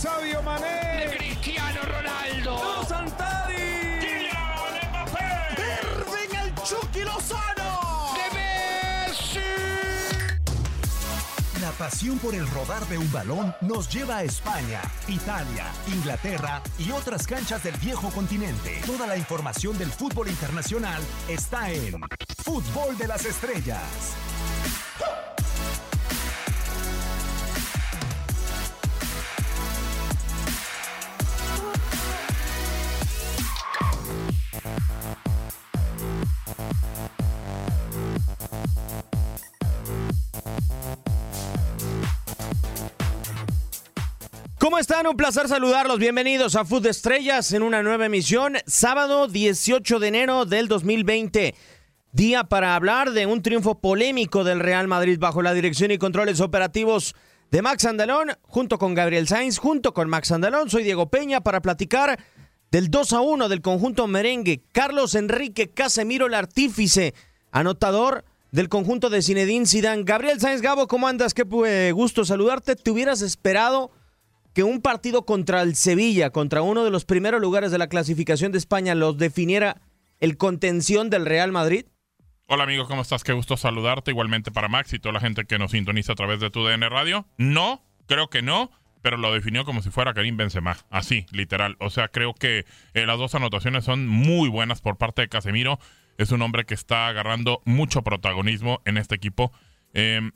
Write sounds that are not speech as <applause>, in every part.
Sabio Mané. Cristiano Ronaldo. Santari. Kylian Mbappé. Irving el Chucky Lozano. De Messi. La pasión por el rodar de un balón nos lleva a España, Italia, Inglaterra y otras canchas del viejo continente. Toda la información del fútbol internacional está en Fútbol de las Estrellas. ¿Cómo están? Un placer saludarlos. Bienvenidos a Food Estrellas en una nueva emisión. Sábado 18 de enero del 2020. Día para hablar de un triunfo polémico del Real Madrid bajo la dirección y controles operativos de Max Andalón, junto con Gabriel Sainz, junto con Max Andalón. Soy Diego Peña para platicar del 2 a 1 del conjunto merengue. Carlos Enrique Casemiro, el artífice, anotador del conjunto de Zinedine Zidane. Gabriel Sainz Gabo, ¿cómo andas? Qué eh, gusto saludarte. ¿Te hubieras esperado que un partido contra el Sevilla, contra uno de los primeros lugares de la clasificación de España, los definiera el contención del Real Madrid? Hola amigos, ¿cómo estás? Qué gusto saludarte. Igualmente para Max y toda la gente que nos sintoniza a través de tu DN Radio. No, creo que no, pero lo definió como si fuera Karim Benzema. Así, literal. O sea, creo que eh, las dos anotaciones son muy buenas por parte de Casemiro. Es un hombre que está agarrando mucho protagonismo en este equipo. Eh,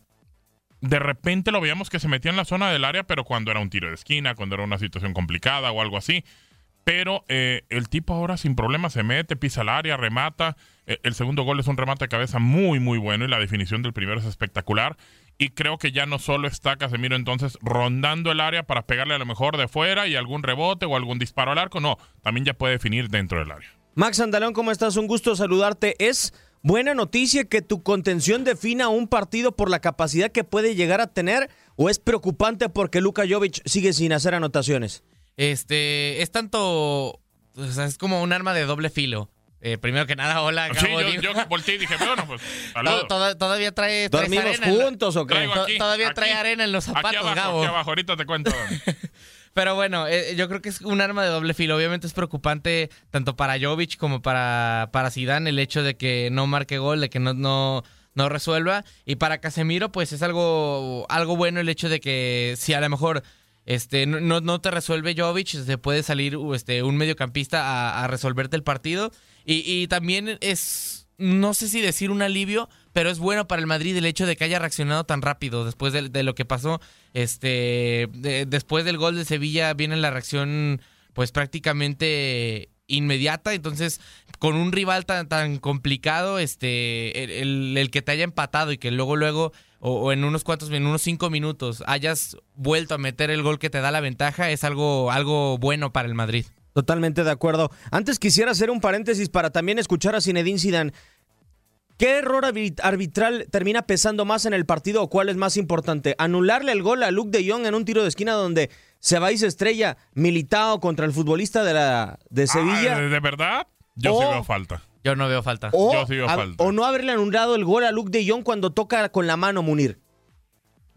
de repente lo veíamos que se metía en la zona del área, pero cuando era un tiro de esquina, cuando era una situación complicada o algo así. Pero eh, el tipo ahora sin problema se mete, pisa el área, remata. Eh, el segundo gol es un remate de cabeza muy, muy bueno y la definición del primero es espectacular. Y creo que ya no solo está Casemiro entonces rondando el área para pegarle a lo mejor de fuera y algún rebote o algún disparo al arco. No, también ya puede definir dentro del área. Max Andalón, ¿cómo estás? Un gusto saludarte. Es buena noticia que tu contención defina un partido por la capacidad que puede llegar a tener o es preocupante porque Luka Jovic sigue sin hacer anotaciones? Este, es tanto, o sea, es como un arma de doble filo. Eh, primero que nada, hola, Sí, Gabo, yo, volteé y dije, bueno, pues, <laughs> saludos. todavía trae, ¿Dormimos juntos o qué? Aquí, todavía aquí, trae arena en los Aquí zapatos, abajo, Gabo. aquí abajo, ahorita te cuento. <laughs> Pero bueno, eh, yo creo que es un arma de doble filo. Obviamente es preocupante tanto para Jovic como para, para Zidane el hecho de que no marque gol, de que no, no, no resuelva. Y para Casemiro, pues es algo, algo bueno el hecho de que si a lo mejor este, no, no, te resuelve Jovic, se puede salir este, un mediocampista a, a resolverte el partido. Y, y también es, no sé si decir un alivio, pero es bueno para el Madrid el hecho de que haya reaccionado tan rápido después de, lo que pasó. Este, de- después del gol de Sevilla viene la reacción, pues prácticamente inmediata. Entonces, con un rival tan, tan complicado, este, el, el- que te haya empatado y que luego, luego, o, o en unos cuantos, en unos cinco minutos, hayas vuelto a meter el gol que te da la ventaja, es algo, algo bueno para el Madrid. Totalmente de acuerdo. Antes quisiera hacer un paréntesis para también escuchar a Zinedine Zidane. ¿Qué error arbi- arbitral termina pesando más en el partido o cuál es más importante? ¿Anularle el gol a Luke de Jong en un tiro de esquina donde se va y se estrella Militao contra el futbolista de, la, de Sevilla? Ah, ¿De verdad? Yo sí veo falta. Yo no veo falta. o, yo sí veo a- falta. o no haberle anulado el gol a Luke de Jong cuando toca con la mano Munir?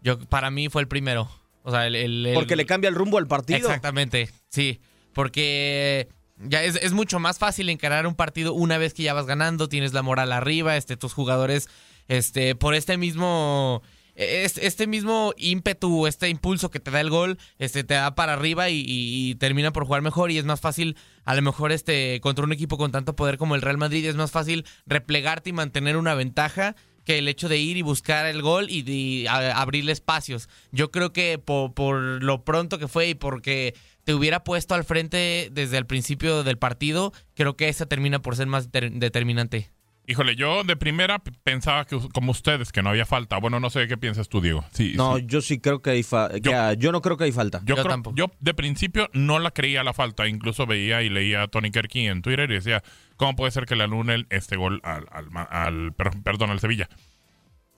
Yo, para mí fue el primero. O sea, el, el- el- Porque le cambia el rumbo al partido. Exactamente, sí. Porque ya es, es mucho más fácil encarar un partido una vez que ya vas ganando, tienes la moral arriba, este, tus jugadores, este, por este mismo. es- Este mismo ímpetu, este impulso que te da el gol, este, te da para arriba y, termina por jugar mejor. Y es más fácil, a lo mejor, este, contra un equipo con tanto poder como el Real Madrid, es más fácil replegarte y mantener una ventaja que el hecho de ir y buscar el gol y, a- abrirle espacios. Yo creo que por lo pronto que fue y porque te hubiera puesto al frente desde el principio del partido, creo que esa termina por ser más ter- determinante. Híjole, yo de primera pensaba que como ustedes que no había falta. Bueno, no sé qué piensas tú, Diego. Sí, No, sí. yo sí creo que hay fa- que, Yo- ah, yo no creo que hay falta. Yo, Yo creo- tampoco. yo de principio no la creía la falta. Incluso veía y leía a Tony Kerky en Twitter y decía, ¿cómo puede ser que le anulen este gol al, al, al- per- perdón, al Sevilla?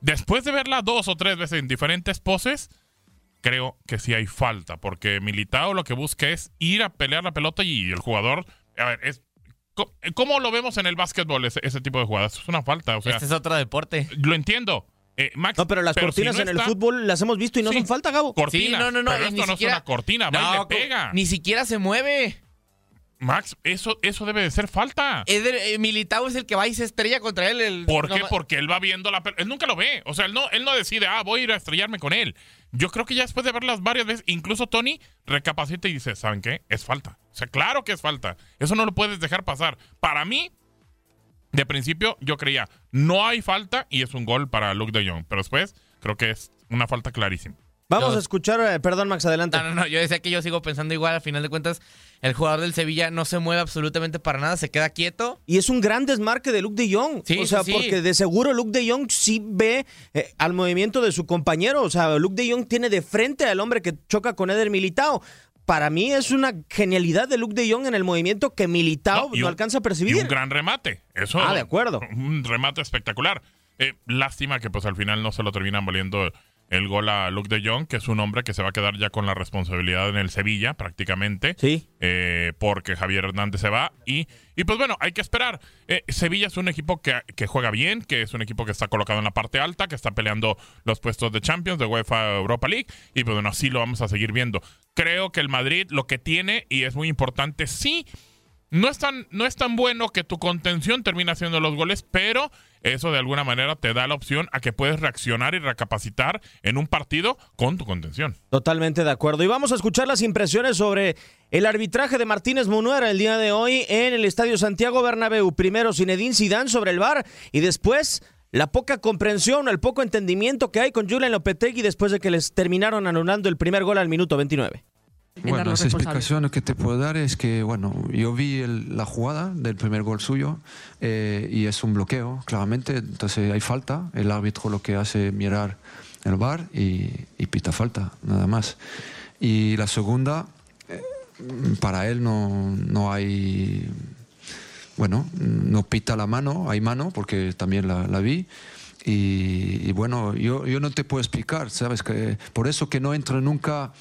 Después de verla dos o tres veces en diferentes poses, creo que sí hay falta. Porque Militao lo que busca es ir a pelear la pelota y el jugador... A ver, es... ¿Cómo- ¿Cómo lo vemos en el básquetbol ese, ese tipo de jugadas? Es una falta, o sea... este es otro deporte. Lo entiendo, Eh, Max, No, pero las cortinas no en el fútbol las hemos visto y no Sí. son falta, Gabo. Cortina. Sí, no, no, no. Pero y esto ni no siquiera- es una cortina, va y le pega. Ni siquiera se mueve. Max, eso, eso debe de ser falta. Es de- eh, Militao es el que va y se estrella contra él. El, ¿Por qué? no, Porque él va viendo la... Él nunca lo ve. O sea, él no, él no decide, ah, voy a ir a estrellarme con él. Yo creo que ya después de verlas varias veces, incluso Tony recapacita y dice, ¿saben qué? Es falta. O sea, claro que es falta. Eso no lo puedes dejar pasar. Para mí, de principio, yo creía, no hay falta y es un gol para Luke de Jong. Pero después, creo que es una falta clarísima. Vamos Yo- a escuchar, eh, perdón Max, adelante. No, no, no. Yo decía que yo sigo pensando igual. Al final de cuentas, el jugador del Sevilla no se mueve absolutamente para nada. Se queda quieto. Y es un gran desmarque de Luke de Jong. Sí, o sea, sí, sí. porque de seguro Luke de Jong sí ve eh, al movimiento de su compañero. O sea, Luke de Jong tiene de frente al hombre que choca con Eder Militao. Para mí es una genialidad de Luke de Jong en el movimiento que Militao No, no, y un- alcanza a percibir. Y un gran remate. Eso, Ah, de acuerdo. Un remate espectacular. Eh, lástima que pues al final no se lo terminan valiendo el gol a Luke de Jong, que es un hombre que se va a quedar ya con la responsabilidad en el Sevilla prácticamente. Sí. eh, porque Javier Hernández se va. Y, y pues bueno, hay que esperar. Eh, Sevilla es un equipo que, que juega bien, que es un equipo que está colocado en la parte alta, que está peleando los puestos de Champions, de UEFA Europa League. Y pues bueno, así lo vamos a seguir viendo. Creo que el Madrid lo que tiene, y es muy importante, sí, no es tan, no es tan bueno que tu contención termine haciendo los goles, pero eso de alguna manera te da la opción a que puedes reaccionar y recapacitar en un partido con tu contención. Totalmente de acuerdo. Y vamos a escuchar las impresiones sobre el arbitraje de Martínez Munuera el día de hoy en el Estadio Santiago Bernabéu. Primero Zinedine Zidane sobre el VAR y después la poca comprensión, el poco entendimiento que hay con Julian Lopetegui después de que les terminaron anulando el primer gol al minuto 29. Bueno, responsables. explicación que te puedo dar es que, bueno, yo vi el- la jugada del primer gol suyo eh, y es un bloqueo, claramente, entonces hay falta, el árbitro lo que hace es mirar el bar y, y pita falta, nada más. Y la segunda, eh, para él no, no hay, bueno, no pita la mano, hay mano, porque también la, la vi. Y, y bueno, yo, yo no te puedo explicar, ¿sabes? que Por eso que no entro nunca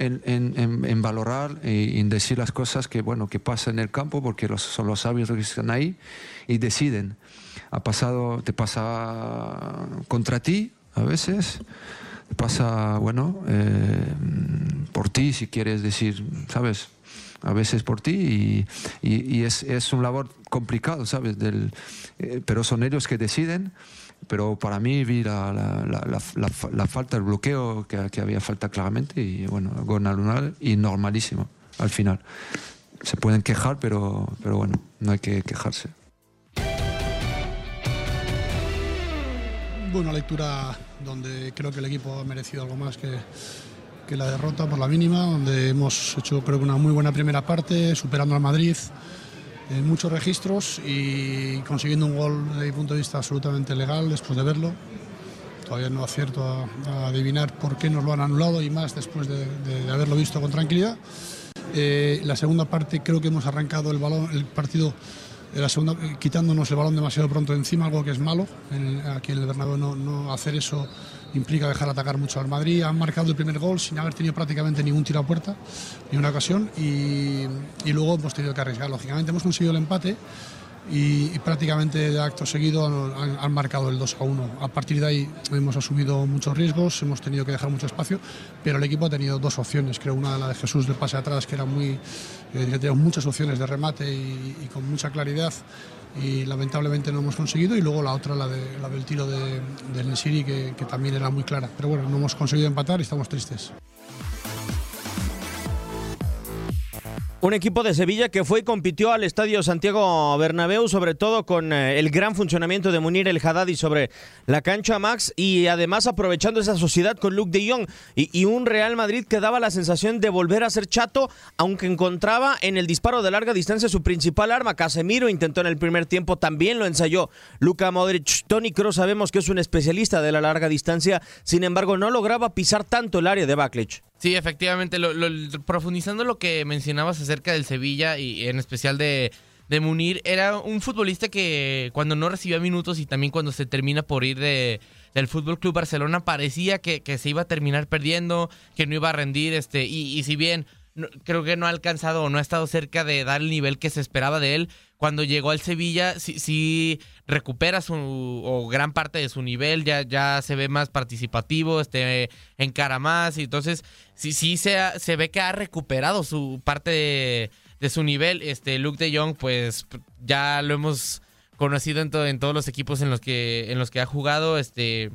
en, valorar y en decir las cosas que, bueno, que pasa en el campo, porque los, son los árbitros que están ahí y deciden. Ha pasado, te pasa contra ti a veces, pasa, bueno, eh, por ti, si quieres decir, ¿sabes? a veces por ti y es, es un labor complicado, ¿sabes? Del, eh, pero son ellos que deciden. Pero para mí vi la, la, la, la- la fa- la falta, el bloqueo que, que había falta claramente y bueno, gol anual y normalísimo al final. Se pueden quejar, pero, pero bueno, no hay que quejarse. Bueno, lectura donde creo que el equipo ha merecido algo más que, que la derrota por la mínima, donde hemos hecho creo que una muy buena primera parte, superando al Madrid en muchos registros y consiguiendo un gol desde mi punto de vista absolutamente legal después de verlo. Todavía no acierto a, adivinar por qué nos lo han anulado y más después de, haberlo visto con tranquilidad. Eh, la segunda parte creo que hemos arrancado el balón, el partido la segunda, eh, quitándonos el balón demasiado pronto encima, algo que es malo. En- aquí en el Bernabéu no, no hacer eso implica dejar atacar mucho al Madrid. Han marcado el primer gol sin haber tenido prácticamente ningún tiro a puerta, ni una ocasión, y, y luego hemos tenido que arriesgar. Lógicamente hemos conseguido el empate y, prácticamente de acto seguido han, marcado el 2 a 1. A partir de ahí hemos asumido muchos riesgos, hemos tenido que dejar mucho espacio, pero el equipo ha tenido dos opciones. Creo una la de Jesús del pase atrás, que era muy. eh, tenía muchas opciones de remate y, con mucha claridad. Y lamentablemente no hemos conseguido. Y luego la otra, la, de, la del tiro de, que, que también era muy clara. Pero bueno, no hemos conseguido empatar y estamos tristes. Un equipo de Sevilla que fue y compitió al Estadio Santiago Bernabéu, sobre todo con eh, el gran funcionamiento de Munir El Haddadi sobre la cancha Max y además aprovechando esa sociedad con Luke de Jong y, un Real Madrid que daba la sensación de volver a ser chato, aunque encontraba en el disparo de larga distancia su principal arma. Casemiro intentó en el primer tiempo, también lo ensayó Luka Modric. Tony Kroos sabemos que es un especialista de la larga distancia, sin embargo no lograba pisar tanto el área de Backlich. Sí, efectivamente, lo- lo- profundizando lo que mencionabas acerca del Sevilla y en especial de, Munir, era un futbolista que cuando no recibía minutos y también cuando se termina por ir de, del Fútbol Club Barcelona parecía que, se iba a terminar perdiendo, que no iba a rendir, este, y, y si bien creo que no ha alcanzado o no ha estado cerca de dar el nivel que se esperaba de él, cuando llegó al Sevilla sí, sí recupera su gran parte de su nivel, ya, ya se ve más participativo, este, encara más, y entonces sí, sí se, ha- ve que ha recuperado su parte de, su nivel. Este, Luke de Jong, pues ya lo hemos conocido en, to- en todos los equipos en los que, en los que ha jugado. Este,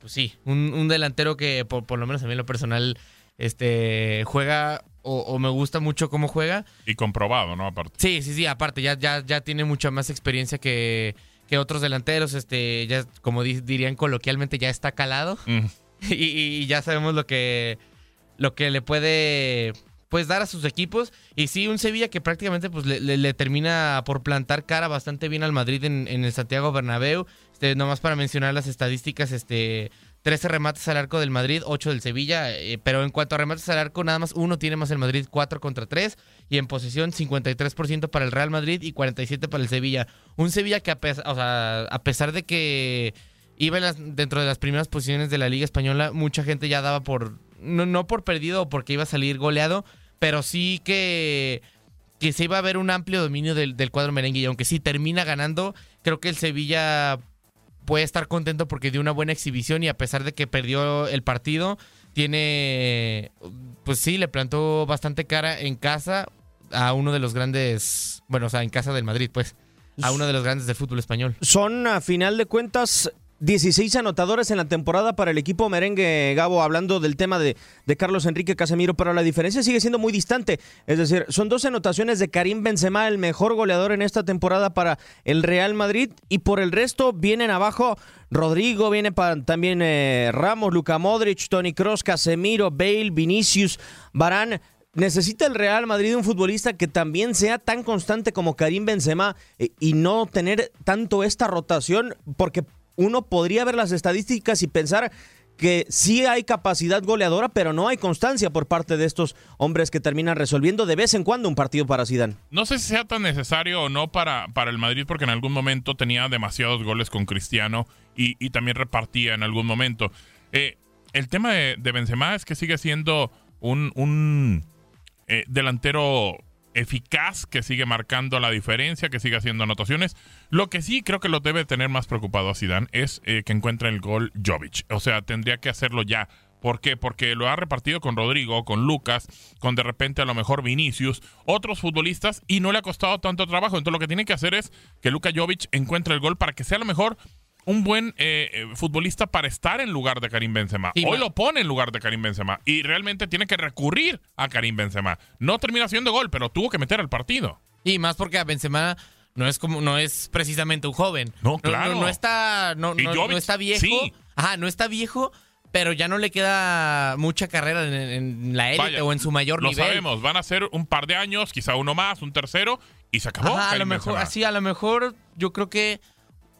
pues sí, un, un delantero que por, por lo menos a mí en lo personal este, juega o, o me gusta mucho cómo juega. Y comprobado, ¿no? Aparte. Sí, sí, sí, aparte, ya, ya, ya tiene mucha más experiencia que, que otros delanteros, este, ya, como di- dirían coloquialmente, ya está calado. Mm. <laughs> y, y ya sabemos lo que, lo que le puede pues dar a sus equipos. Y sí, un Sevilla que prácticamente pues le, le- le termina por plantar cara bastante bien al Madrid en, en el Santiago Bernabéu. Este, nomás para mencionar las estadísticas, este 13 remates al arco del Madrid, 8 del Sevilla, eh, pero en cuanto a remates al arco, nada más uno tiene más el Madrid, 4 contra 3, y en posesión 53% para el Real Madrid y 47% para el Sevilla. Un Sevilla que a, pes- o sea, a pesar de que iba dentro de las primeras posiciones de la Liga Española, mucha gente ya daba por, no, no por perdido o porque iba a salir goleado, pero sí que, que se iba a ver un amplio dominio del, del cuadro merengue, y aunque sí termina ganando, creo que el Sevilla puede estar contento porque dio una buena exhibición y a pesar de que perdió el partido, tiene, pues sí, le plantó bastante cara en casa a uno de los grandes, bueno, o sea, en casa del Madrid, pues, a uno de los grandes del fútbol español. Son, a final de cuentas, 16 anotadores en la temporada para el equipo merengue, Gabo, hablando del tema de, de Carlos Enrique Casemiro, pero la diferencia sigue siendo muy distante. Es decir, son dos anotaciones de Karim Benzema, el mejor goleador en esta temporada para el Real Madrid, y por el resto vienen abajo Rodrigo, viene pa- también eh, Ramos, Luka Modric, Tony Cross, Casemiro, Bale, Vinicius, Barán. Necesita el Real Madrid un futbolista que también sea tan constante como Karim Benzema eh, y no tener tanto esta rotación, porque uno podría ver las estadísticas y pensar que sí hay capacidad goleadora, pero no hay constancia por parte de estos hombres que terminan resolviendo de vez en cuando un partido para Zidane. No sé si sea tan necesario o no para, para el Madrid, porque en algún momento tenía demasiados goles con Cristiano y, también repartía en algún momento. Eh, el tema de, de Benzema es que sigue siendo un, un, eh, delantero eficaz que sigue marcando la diferencia, que sigue haciendo anotaciones. Lo que sí creo que lo debe tener más preocupado a Zidane es eh, que encuentre el gol Jovic. O sea, tendría que hacerlo ya. ¿Por qué? Porque lo ha repartido con Rodrigo, con Lucas, con de repente a lo mejor Vinicius, otros futbolistas y no le ha costado tanto trabajo. Entonces lo que tiene que hacer es que Luka Jovic encuentre el gol para que sea a lo mejor un buen eh, eh, futbolista para estar en lugar de Karim Benzema. Sí, Hoy lo pone en lugar de Karim Benzema y realmente tiene que recurrir a Karim Benzema. No termina siendo gol, pero tuvo que meter al partido. Y más porque a Benzema no es como no es precisamente un joven. No, claro. No, está no, no- Jovic, no está viejo. sí. Ajá, no está viejo, pero ya no le queda mucha carrera en, en la élite Vaya, o en su mayor lo nivel. sabemos, van a ser un par de años, quizá uno más, un tercero y se acabó. Ajá, a lo mejor, así, a lo mejor yo creo que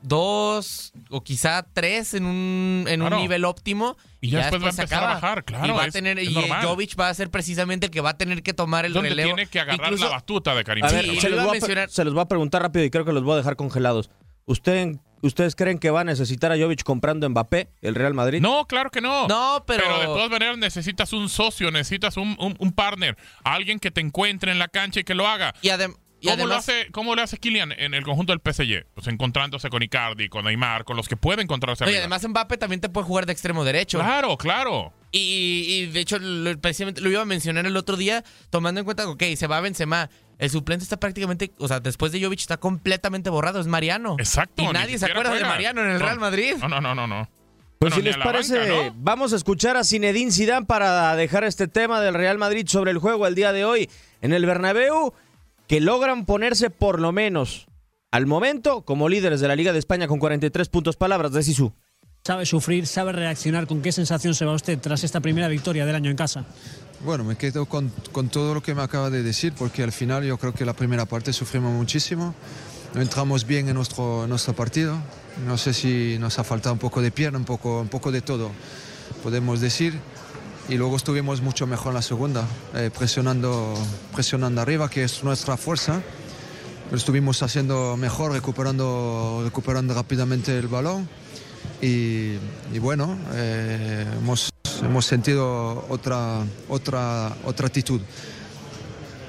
dos o quizá tres en un, en Claro. un nivel óptimo. Y ya después va a empezar a bajar, claro, Y va a tener, y. Jovic va a ser precisamente el que va a tener que tomar el donde relevo. tiene que agarrar Incluso- la batuta de Karim A ver, se lo los, voy a a, pre- mencionar. se los voy a preguntar rápido y creo que los voy a dejar congelados. ¿Usted, ¿Ustedes creen que va a necesitar a Jovic comprando Mbappé, el Real Madrid? No, claro que no. No, pero- de todas maneras necesitas un socio, necesitas un, un, un partner, alguien que te encuentre en la cancha y que lo haga. Y, adem- y ¿Cómo, lo además, hace, ¿Cómo lo hace Kylian en el conjunto del PSG? Pues encontrándose con Icardi, con Neymar, con los que puede encontrarse no, y además Mbappé también te puede jugar de extremo derecho. Claro, claro. Y, y de hecho, lo, precisamente lo iba a mencionar el otro día, tomando en cuenta, ok, se va Benzema. El suplente está prácticamente, o sea, después de Jovic está completamente borrado, es Mariano. Exacto. Y nadie se acuerda de. Mariano en el No, Real Madrid. No, no, no, no. no. Pues Bueno, si les parece, banca, ¿no? vamos a escuchar a Zinedine Zidane para dejar este tema del Real Madrid sobre el juego el día de hoy en el Bernabéu, que logran ponerse por lo menos al momento como líderes de la Liga de España con 43 puntos. Palabras de Sisu. ¿Sabe sufrir? ¿Sabe reaccionar? ¿Con qué sensación se va usted tras esta primera victoria del año en casa? Bueno, me quedo con, con todo lo que me acaba de decir, porque al final yo creo que la primera parte sufrimos muchísimo. No entramos bien en nuestro, en nuestro partido. No sé si nos ha faltado un poco de pierna, un poco, un poco de todo, podemos decir. Y luego estuvimos mucho mejor en la segunda, eh, presionando, presionando arriba, que es nuestra fuerza. Lo estuvimos haciendo mejor, recuperando, recuperando rápidamente el balón. Y, bueno, eh, hemos, hemos sentido otra, otra, otra actitud.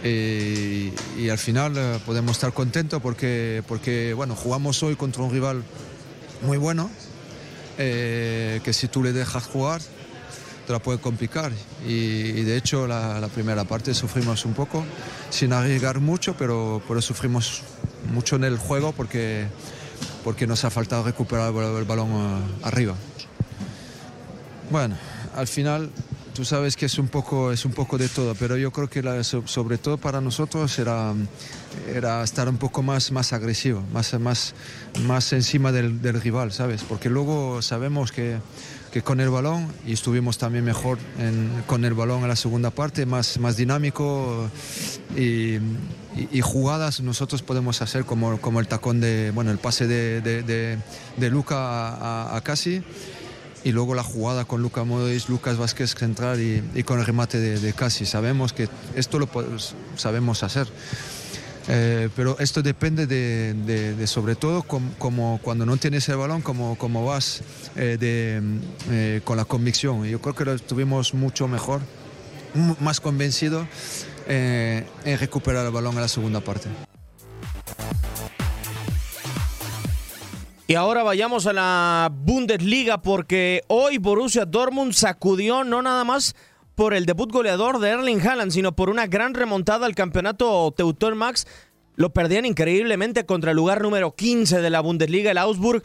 Y, y al final eh, podemos estar contentos porque, porque bueno, jugamos hoy contra un rival muy bueno, eh, que si tú le dejas jugar te la puede complicar. Y, y de hecho la, la primera parte sufrimos un poco, sin arriesgar mucho, pero, pero sufrimos mucho en el juego porque, porque nos ha faltado recuperar el, el balón eh, arriba. Bueno, al final tú sabes que es un poco, es un poco de todo, pero yo creo que la- so- sobre todo para nosotros era, era estar un poco más, más agresivo, más, más, más encima del, del rival, ¿sabes? Porque luego sabemos que, que con el balón, y estuvimos también mejor en- con el balón en la segunda parte, más, más dinámico y, jugadas nosotros podemos hacer como, como el tacón de, bueno, el pase de, de, Luca a, Casi y luego la jugada con Luca Modric, Lucas Vázquez central y, y con el remate de Casi. Sabemos que esto lo podemos- sabemos hacer. Eh, pero esto depende de, sobre todo com- como cuando no tienes el balón, como, como vas eh, de, eh, con la convicción. Yo creo que lo estuvimos mucho mejor, más convencido en recuperar el balón en la segunda parte. Y ahora vayamos a la Bundesliga porque hoy Borussia Dortmund sacudió no nada más por el debut goleador de Erling Haaland, sino por una gran remontada al campeonato Teuton Max. Lo perdían increíblemente contra el lugar número 15 de la Bundesliga, el Augsburg,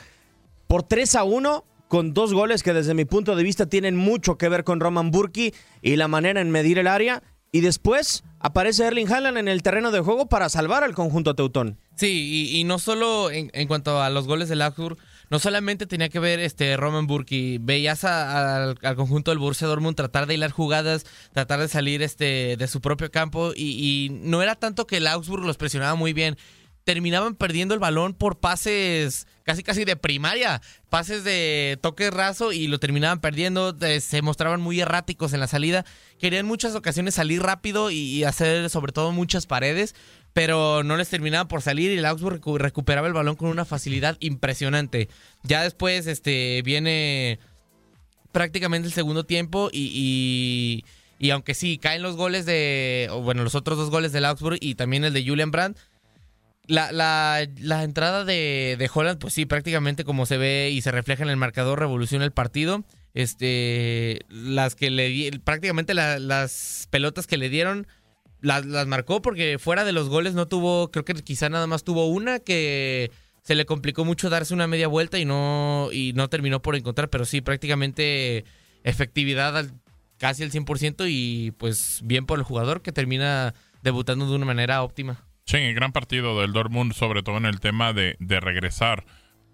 por 3 a 1, con dos goles que desde mi punto de vista tienen mucho que ver con Roman Burki y la manera en medir el área. Y después aparece Erling Haaland en el terreno de juego para salvar al conjunto teutón. Sí, y, y no solo en, en cuanto a los goles del Augsburg, no solamente tenía que ver este Roman Burki, veías a- al, conjunto del Borussia Dortmund tratar de hilar jugadas, tratar de salir este de su propio campo y, no era tanto que el Augsburg los presionaba muy bien, terminaban perdiendo el balón por pases casi casi de primaria, pases de toque raso y lo terminaban perdiendo, se mostraban muy erráticos en la salida, querían muchas ocasiones salir rápido y hacer sobre todo muchas paredes, pero no les terminaba por salir y el Augsburg recu- recuperaba el balón con una facilidad impresionante. Ya después este viene prácticamente el segundo tiempo y, y, y aunque sí, caen los goles de, bueno, los otros dos goles del Augsburg y también el de Julian Brandt, la, la, la entrada de, de Holland, pues sí, prácticamente como se ve y se refleja en el marcador, revoluciona el partido. Este, las que le prácticamente la- las pelotas que le dieron las, las marcó porque fuera de los goles no tuvo, creo que quizá nada más tuvo una que se le complicó mucho darse una media vuelta y no, y no terminó por encontrar, pero sí, prácticamente efectividad al, casi al 100% y pues bien por el jugador que termina debutando de una manera óptima. Sí, gran partido del Dortmund, sobre todo en el tema de, de regresar,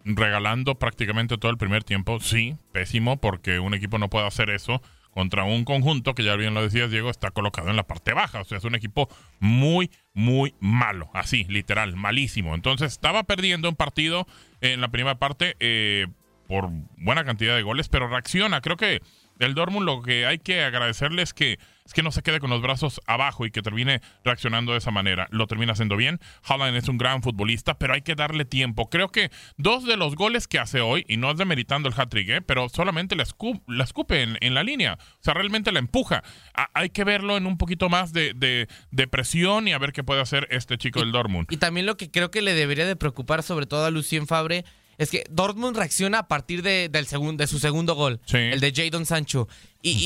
regalando prácticamente todo el primer tiempo. Sí, pésimo, porque un equipo no puede hacer eso contra un conjunto que ya bien lo decías, Diego, está colocado en la parte baja. O sea, es un equipo muy, muy malo. Así, literal, malísimo. Entonces, estaba perdiendo un partido en la primera parte eh, por buena cantidad de goles, pero reacciona. Creo que el Dortmund lo que hay que agradecerle es que, es que no se quede con los brazos abajo y que termine reaccionando de esa manera. Lo termina haciendo bien. Haaland es un gran futbolista, pero hay que darle tiempo. Creo que dos de los goles que hace hoy, y no es demeritando el hat-trick, ¿eh? pero solamente la, escu- la escupe en, en la línea. O sea, realmente la empuja. A- hay que verlo en un poquito más de, de- de presión y a ver qué puede hacer este chico del Dortmund. Y también lo que creo que le debería de preocupar sobre todo a Lucien Fabre es que Dortmund reacciona a partir de, del segundo, de su segundo gol, el de Jadon Sancho. Y,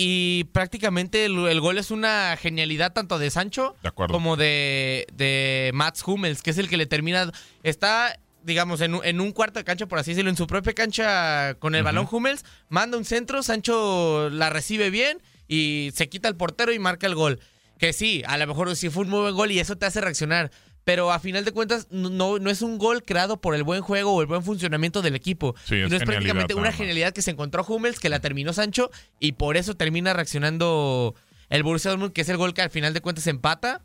y prácticamente el, el gol es una genialidad tanto de Sancho De como de, de Mats Hummels, que es el que le termina... Está, digamos, en, un- en un cuarto de cancha, por así decirlo, en su propia cancha con el balón Hummels, manda un centro, Sancho la recibe bien y se quita el portero y marca el gol. Que sí, a lo mejor sí fue un muy buen gol y eso te hace reaccionar. Pero a final de cuentas, no, no es un gol creado por el buen juego o el buen funcionamiento del equipo. Sí, es sino es prácticamente una genialidad que se encontró Hummels, que la terminó Sancho, y por eso termina reaccionando el Borussia Dortmund, que es el gol que al final de cuentas empata.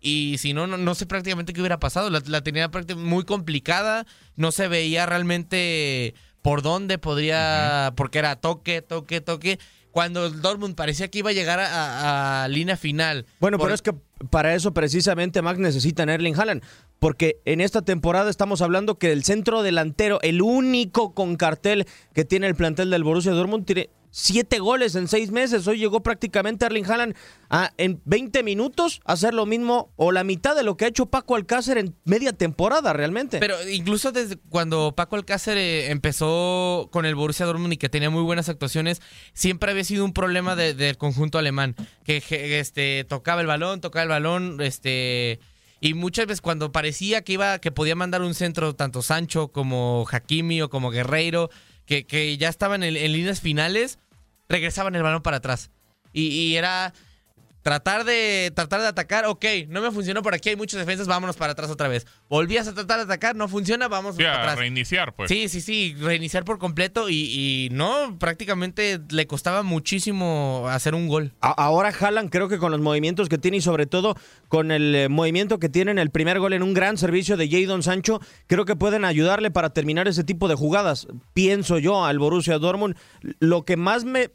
Y si no, no, no sé prácticamente qué hubiera pasado. La, la tenía prácticamente muy complicada. No se veía realmente por dónde podría. Porque era toque, toque, toque. Cuando el Dortmund parecía que iba a llegar a, a- a línea final. Bueno, Por- pero es que para eso precisamente Max necesitan a Erling Haaland. Porque en esta temporada estamos hablando que el centro delantero, el único con cartel que tiene el plantel del Borussia Dortmund, tiene siete goles en seis meses. Hoy llegó prácticamente Erling Haaland a, en 20 minutos a hacer lo mismo o la mitad de lo que ha hecho Paco Alcácer en media temporada realmente. Pero incluso desde cuando Paco Alcácer eh, empezó con el Borussia Dortmund y que tenía muy buenas actuaciones, siempre había sido un problema de- del conjunto alemán, que este tocaba el balón, tocaba el balón, este y muchas veces cuando parecía que iba que podía mandar un centro tanto Sancho como Hakimi o como Guerreiro, que, que ya estaban en líneas finales, regresaban el balón para atrás. Y, y era tratar de tratar de atacar, ok, no me funcionó por aquí, hay muchas defensas, vámonos para atrás otra vez. Volvías a tratar de atacar, no funciona, vamos Sí, para a atrás. reiniciar, pues. Sí, sí, sí, reiniciar por completo y, y no, prácticamente le costaba muchísimo hacer un gol. A- Ahora Haaland creo que con los movimientos que tiene y sobre todo con el eh, movimiento que tiene en el primer gol en un gran servicio de Jadon Sancho, creo que pueden ayudarle para terminar ese tipo de jugadas. Pienso yo al Borussia Dortmund. Lo que más me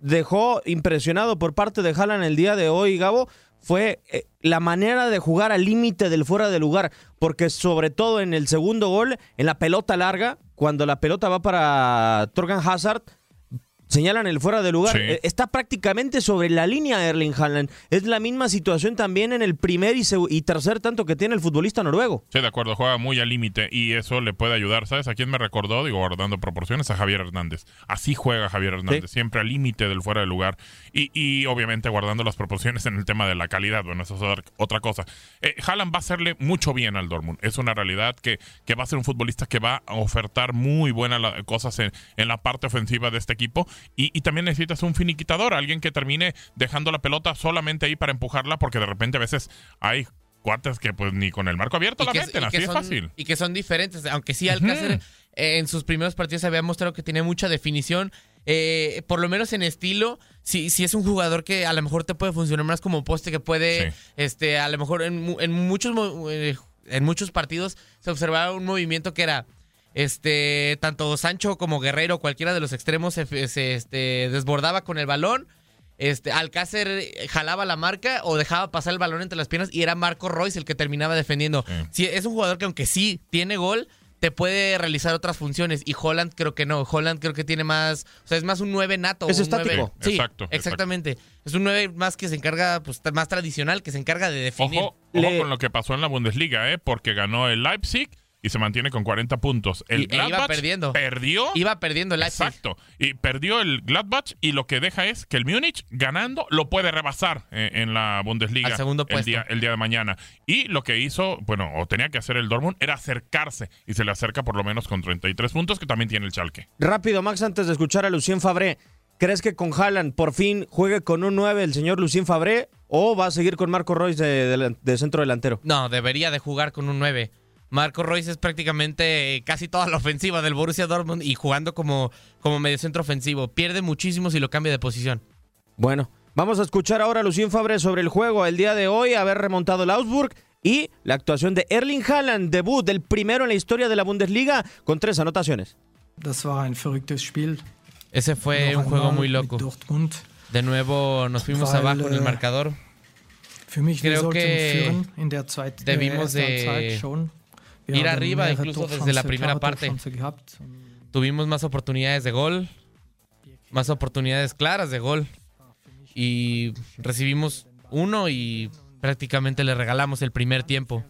dejó impresionado por parte de Haaland el día de hoy, Gabo, fue eh, la manera de jugar al límite del fuera de lugar, porque sobre todo en el segundo gol, en la pelota larga, cuando la pelota va para Torgan Hazard, señalan el fuera de lugar. Sí. Eh, Está prácticamente sobre la línea Erling Haaland. Es la misma situación también en el primer y, y tercer tanto que tiene el futbolista noruego. Sí, de acuerdo, juega muy al límite y eso le puede ayudar. ¿Sabes a quién me recordó? Digo, guardando proporciones, a Javier Hernández. Así juega Javier Hernández, siempre al límite del fuera de lugar y, y obviamente guardando las proporciones en el tema de la calidad. Bueno, eso es otra- cosa. Eh, Haaland va a hacerle mucho bien al Dortmund. Es una realidad que, que va a ser un futbolista que va a ofertar muy buenas cosas en, en la parte ofensiva de este equipo y, y también necesitas un finiquitador, alguien que termine dejando la pelota solamente ahí para empujarla porque de repente a veces hay cuates que pues ni con el marco abierto la que, meten, así son, fácil. y que son diferentes, aunque sí Alcácer eh, en sus primeros partidos había mostrado que tenía mucha definición, eh, por lo menos en estilo, si sí, es un jugador que a lo mejor te puede funcionar más como poste, que puede, Sí. este, a lo mejor en, en muchos eh, en muchos partidos se observaba un movimiento que era este tanto Sancho como Guerrero, cualquiera de los extremos se, se, este, desbordaba con el balón. Este, Alcácer jalaba la marca o dejaba pasar el balón entre las piernas y era Marco Royce el que terminaba defendiendo. Sí. Sí, es un jugador que aunque sí tiene gol, te puede realizar otras funciones. Y Holland creo que no. Holland creo que tiene más. O sea, es más un 9 nato. Es un estático. 9. Sí, Exacto, exacto. exactamente. Es un 9 más que se encarga, pues, más tradicional, que se encarga de definir. Ojo, ojo Le- con lo que pasó en la Bundesliga, ¿eh? porque ganó el Leipzig y se mantiene con 40 puntos. El Y- e iba Gladbach perdiendo. perdió. Iba perdiendo el Leipzig. Exacto. Y perdió el Gladbach y lo que deja es que el Múnich ganando lo puede rebasar eh, en la Bundesliga Al segundo el día, el día de mañana. Y lo que hizo, bueno, o tenía que hacer el Dortmund era acercarse y se le acerca por lo menos con 33 puntos que también tiene el Schalke. Rápido, Max, antes de escuchar a Lucien Fabré, ¿crees que con Haaland por fin juegue con un 9 el señor Lucien Fabré o va a seguir con Marco Royce de, de- de centro delantero? No, debería de jugar con un 9. Marco Royce es prácticamente eh, casi toda la ofensiva del Borussia Dortmund y jugando como, como mediocentro ofensivo. Pierde muchísimo si lo cambia de posición. Bueno, vamos a escuchar ahora a Lucien Fabré sobre el juego el día de hoy, haber remontado el Augsburg y la actuación de Erling Haaland, debut del primero en la historia de la Bundesliga con tres anotaciones. Das war ein verrücktes Spiel. Ese fue un juego muy loco. Dortmund. De nuevo nos fuimos Weil, abajo en el eh, marcador. Für mich, wir Creo que debimos äh, ersten de ir arriba incluso desde la primera parte. Tuvimos más oportunidades de gol, más oportunidades claras de gol. Y recibimos uno y prácticamente le regalamos el primer tiempo.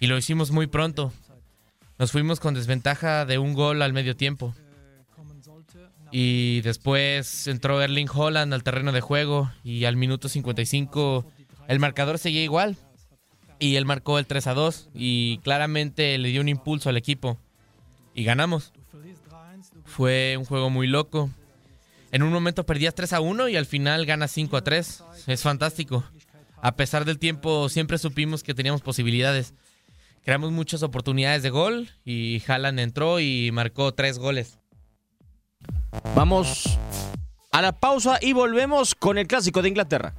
Y lo hicimos muy pronto. Nos fuimos con desventaja de un gol al medio tiempo. Y después entró Erling Holland al terreno de juego y al minuto 55 el marcador seguía igual. Y él marcó el 3 a 2 y claramente le dio un impulso al equipo. Y ganamos. Fue un juego muy loco. En un momento perdías 3 a 1 y al final ganas 5 a 3. Es fantástico. A pesar del tiempo, siempre supimos que teníamos posibilidades. Creamos muchas oportunidades de gol y Haaland entró y marcó tres goles. Vamos a la pausa y volvemos con el clásico de Inglaterra.